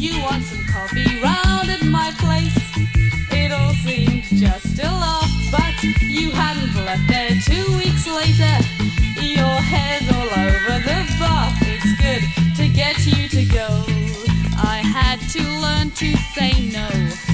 You want some coffee round at my place? It all seemed just a laugh, but you hadn't left there two weeks later. Your hair's all over the bath. It's good to get you to go. I had to learn to say no.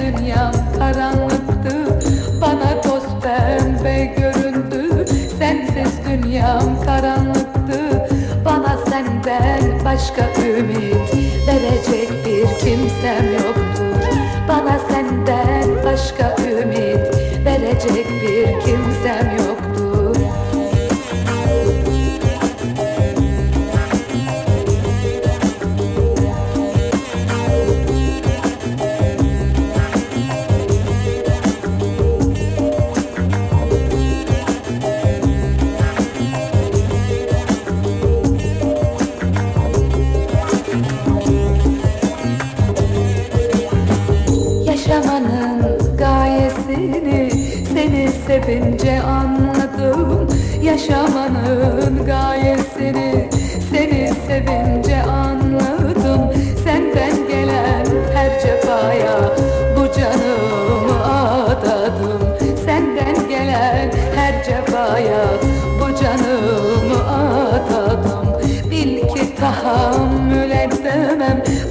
dünyam karanlıktı. Bana toz pembe göründü. Sensiz dünyam karanlıktı. Bana senden başka ümit Verecek bir kimsem yoktur Bana senden başka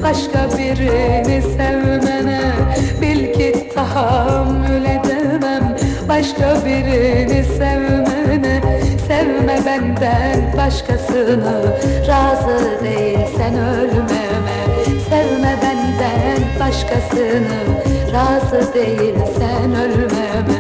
Başka birini sevmene Bil ki tahammül edemem. Başka birini sevmene Sevme benden başkasını. Razı değilsen ölmeme Sevme benden başkasını. Razı değilsen ölmeme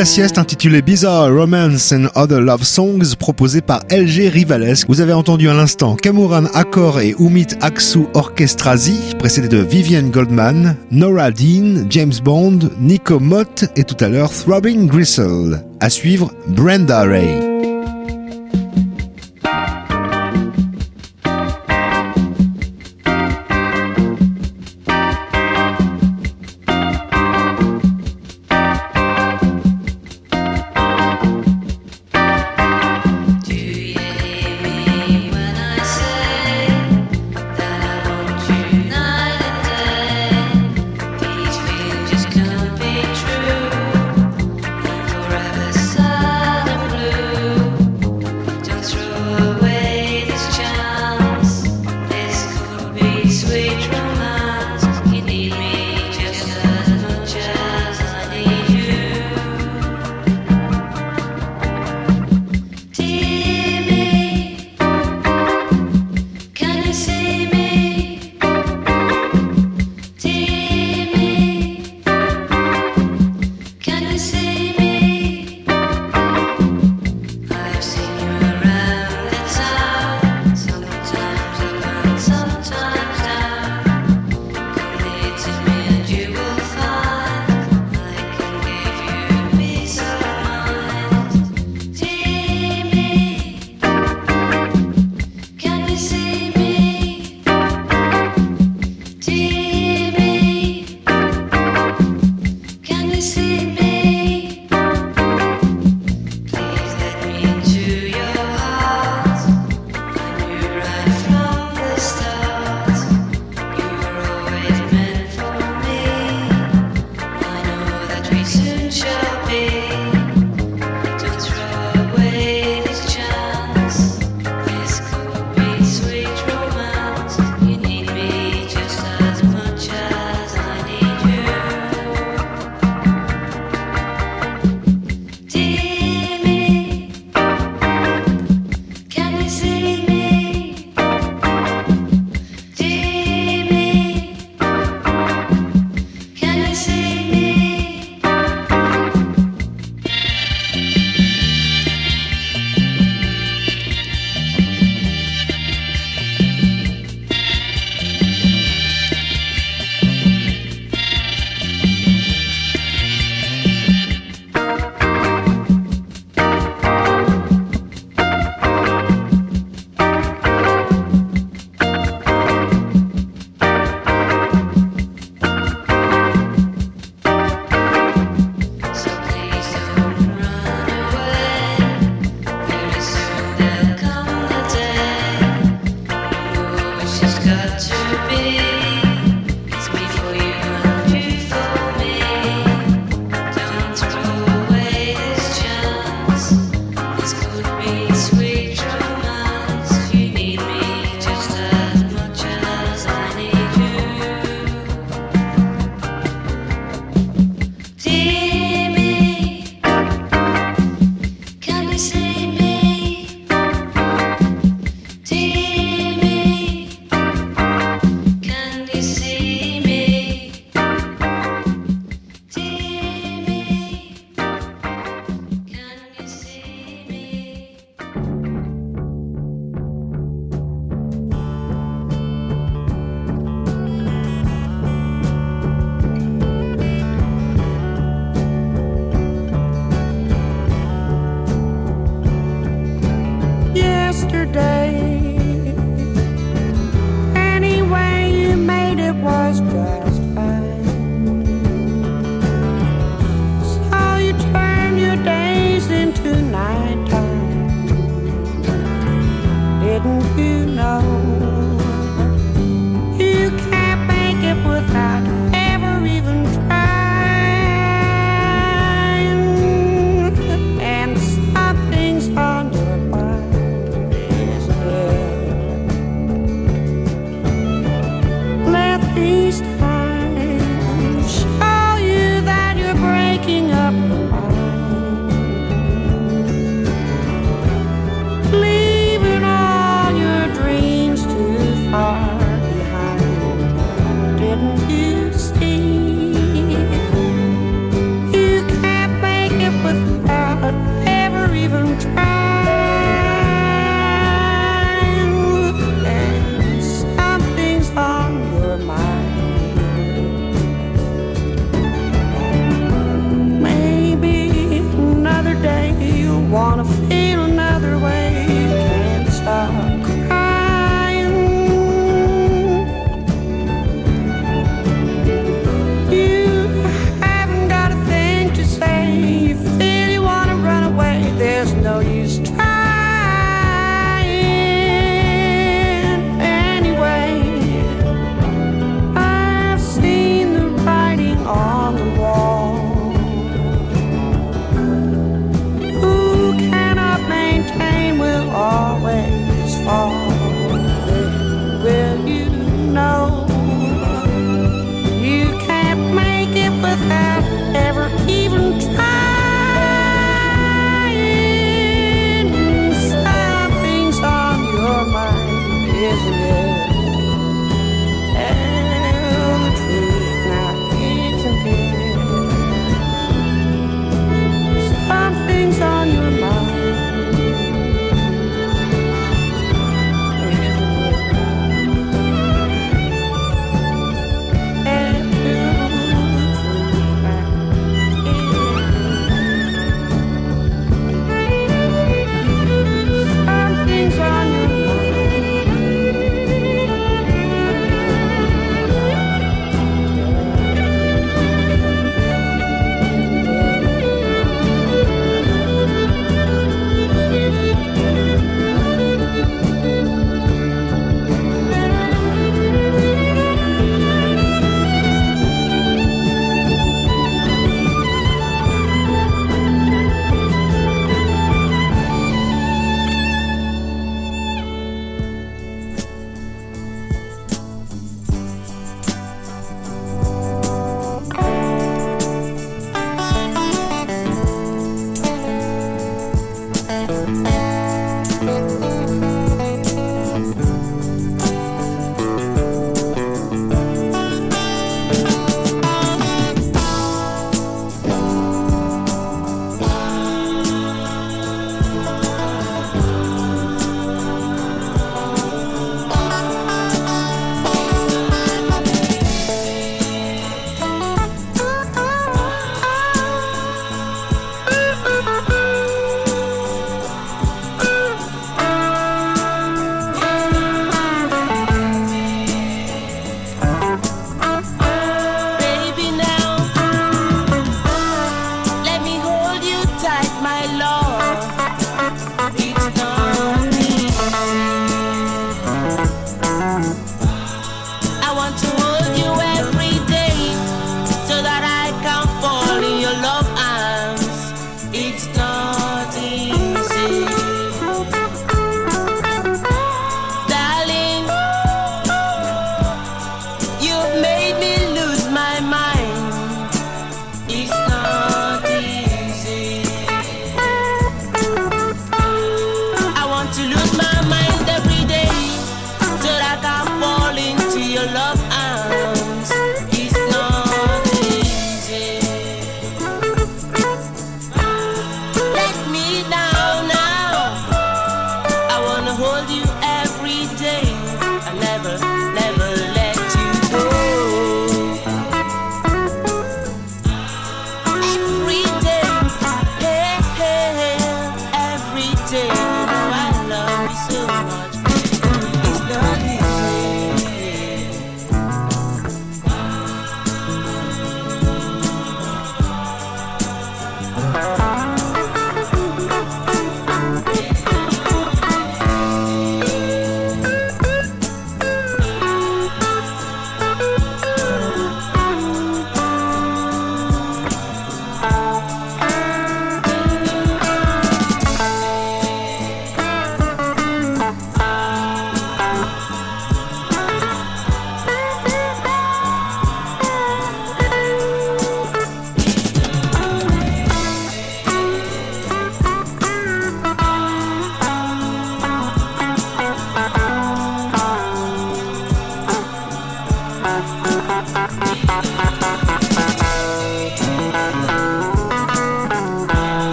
la sieste intitulée Bizarre Romance and Other Love Songs proposée par LG Rivales. Vous avez entendu à l'instant Kamuran Accor et Umit Aksu Orchestrazi, précédé de Vivian Goldman, Nora Dean, James Bond, Nico Mott et tout à l'heure Throbbing Gristle. À suivre Brenda Ray.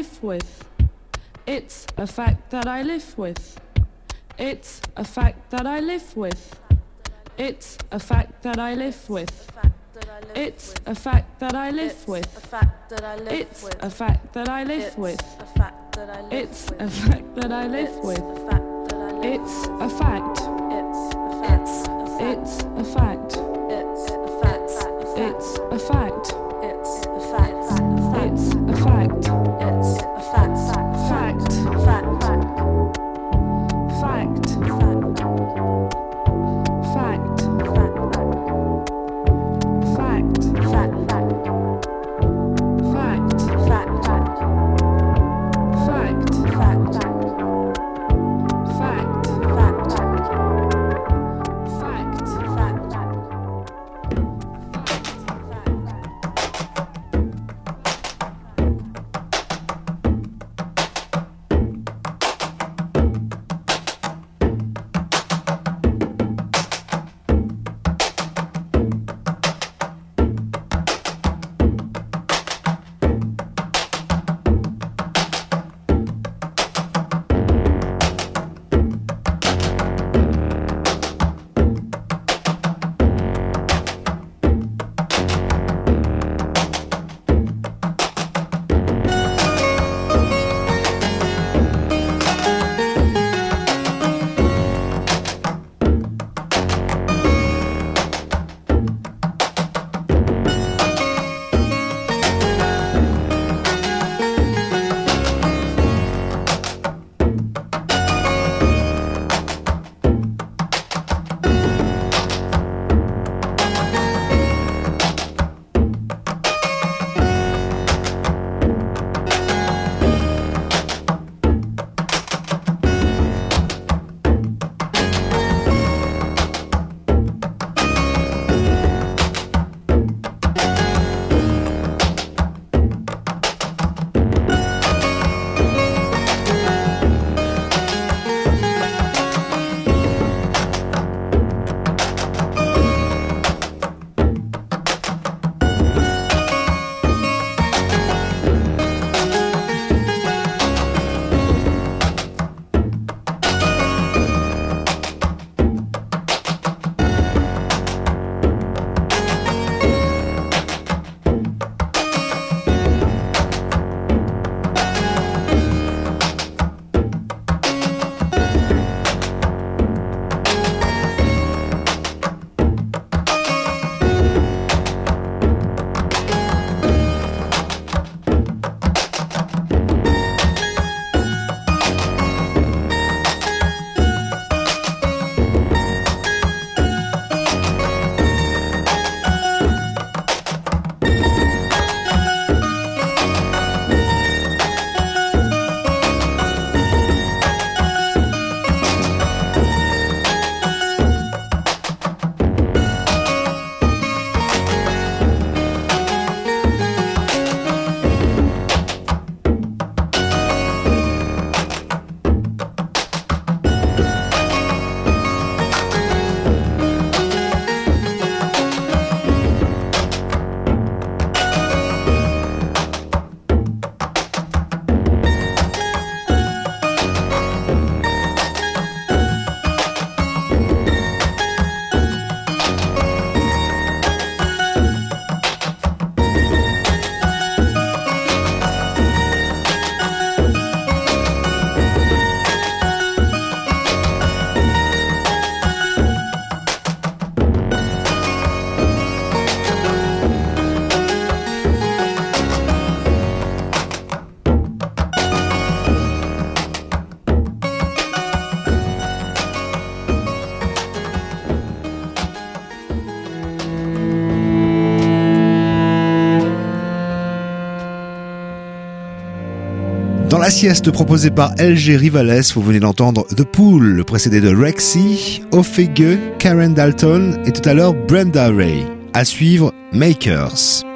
Live with. It's a fact that I live with. It's a fact that I live with. It's a fact that I live with. It's a fact that I live with. It's a fact that I live with. It's a fact that I live with. It's a fact. It's a fact. It's a fact. It's a fact. La sieste proposée par LG Rivales, vous venez d'entendre The Pool, précédé de Rexy, Ophege, Karen Dalton et tout à l'heure Brenda Ray. À suivre, Makers.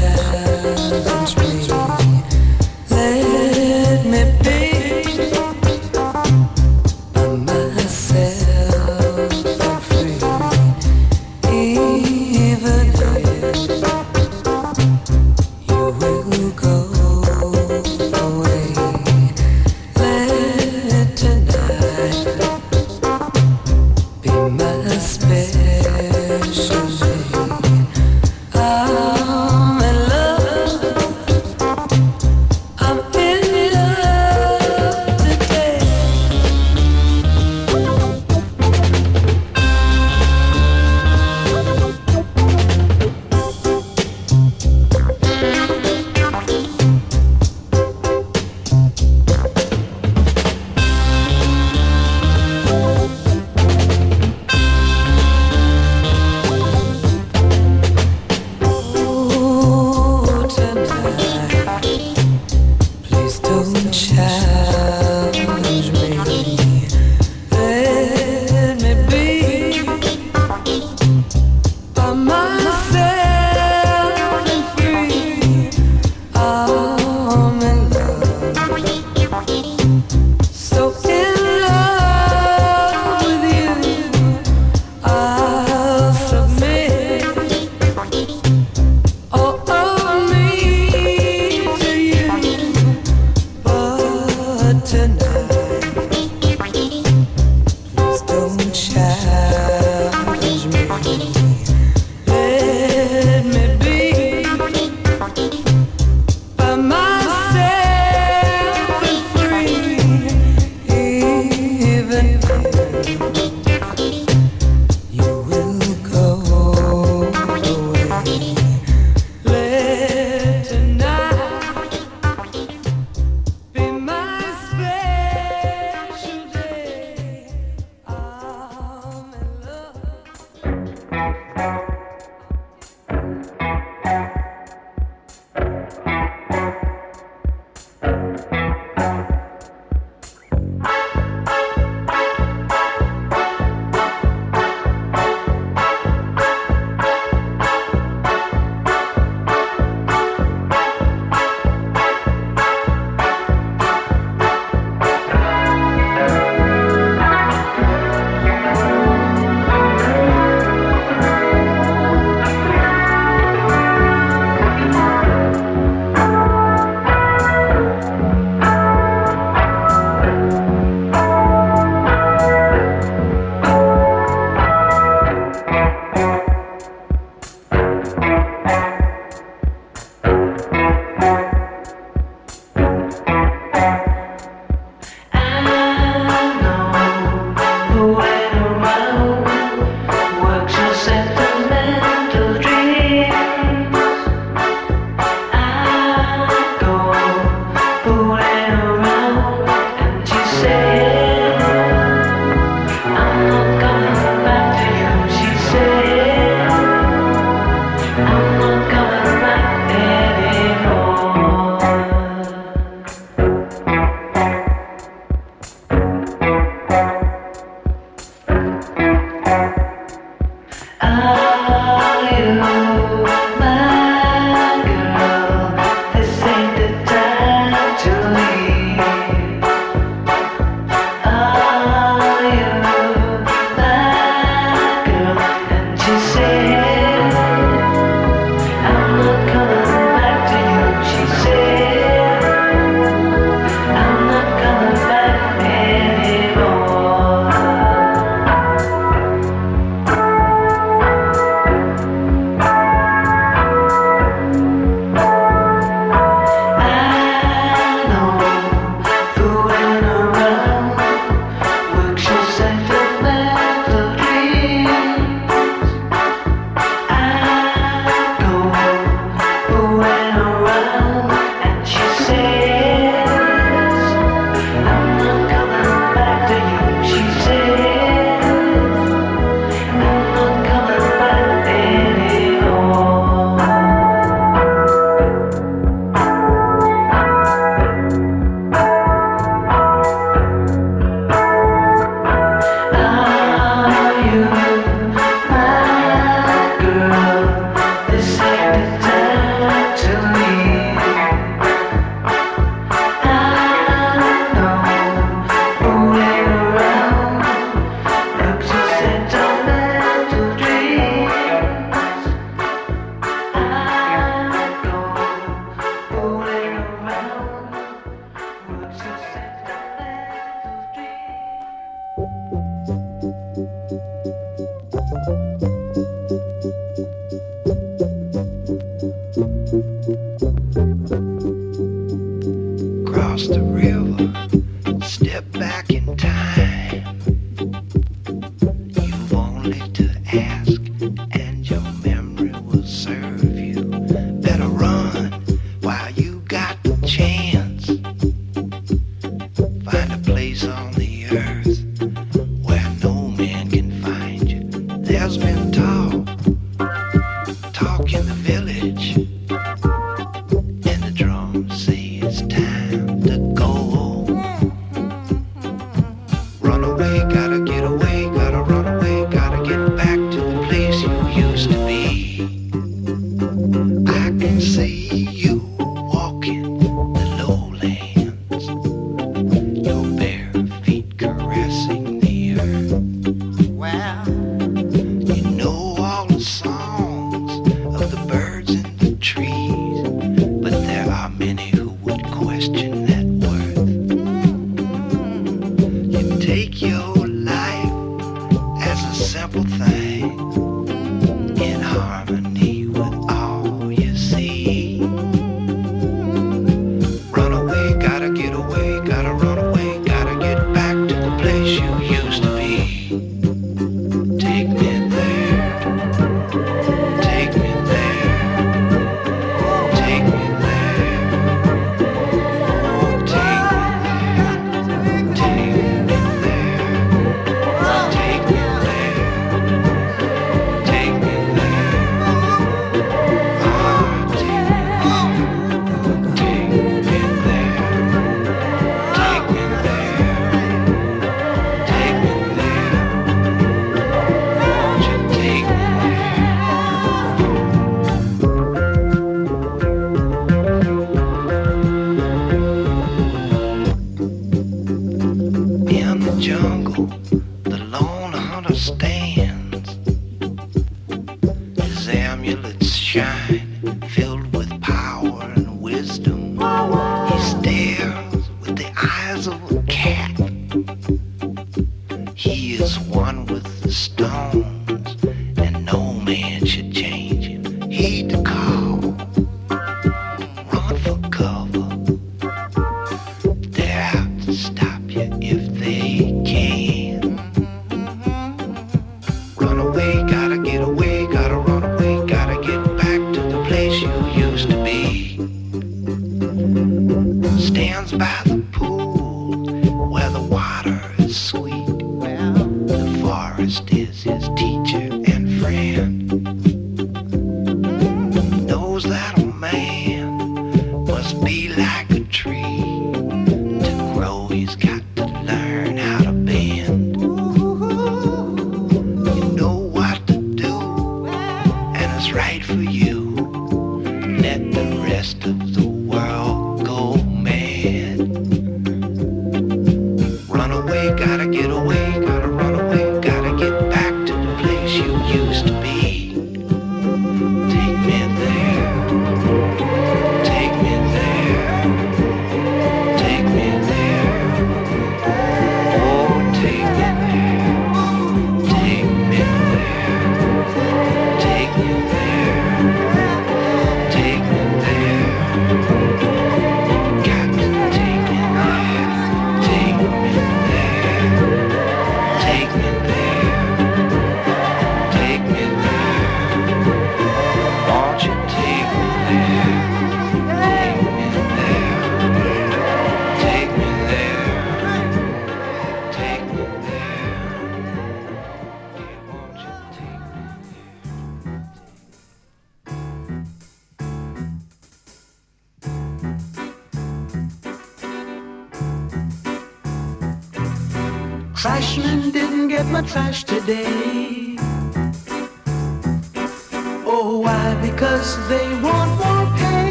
pressure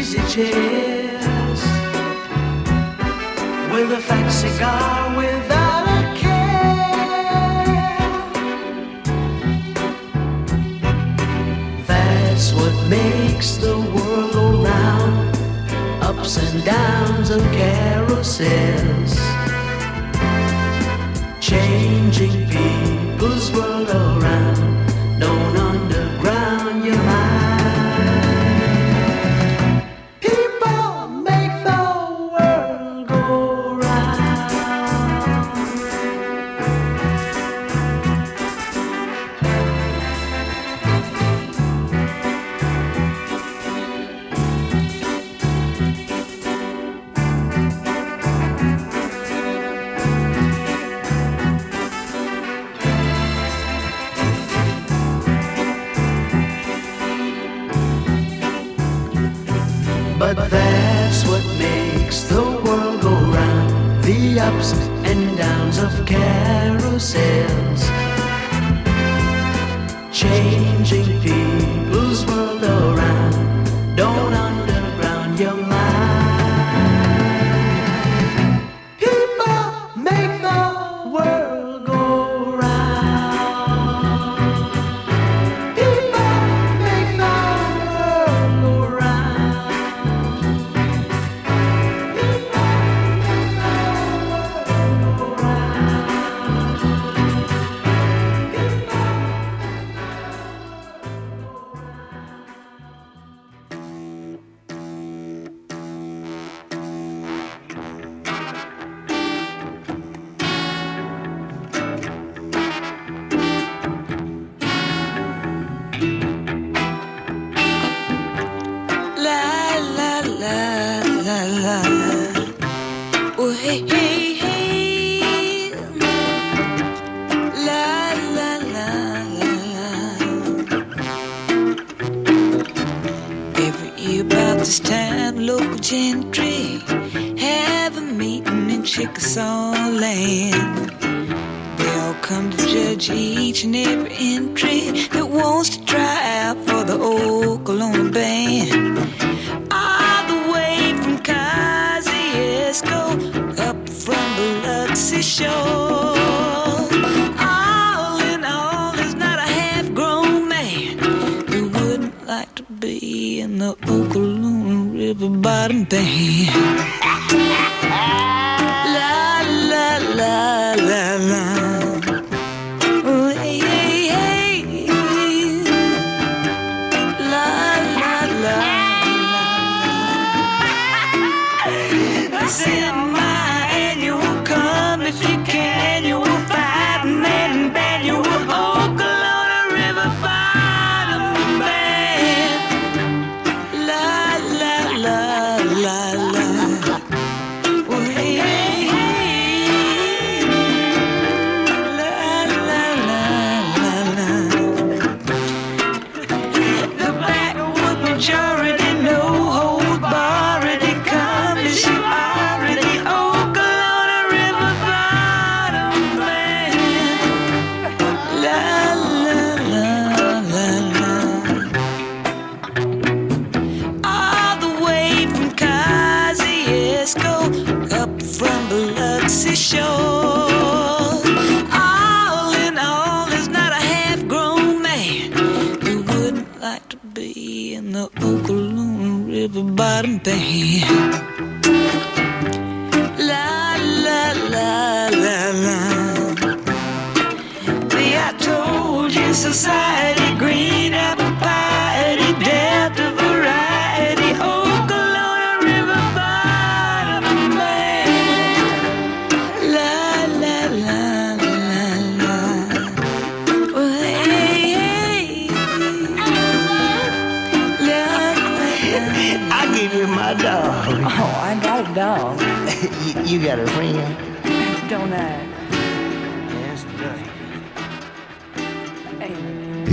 easy chairs.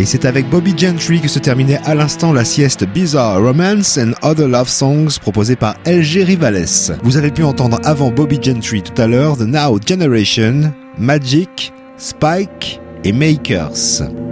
c'est avec Bobby Gentry que se terminait à l'instant la sieste Bizarre Romance and Other Love Songs proposée par LG Rivales. Vous avez pu entendre avant Bobby Gentry tout à l'heure The Now Generation, Magic, Spike et Makers.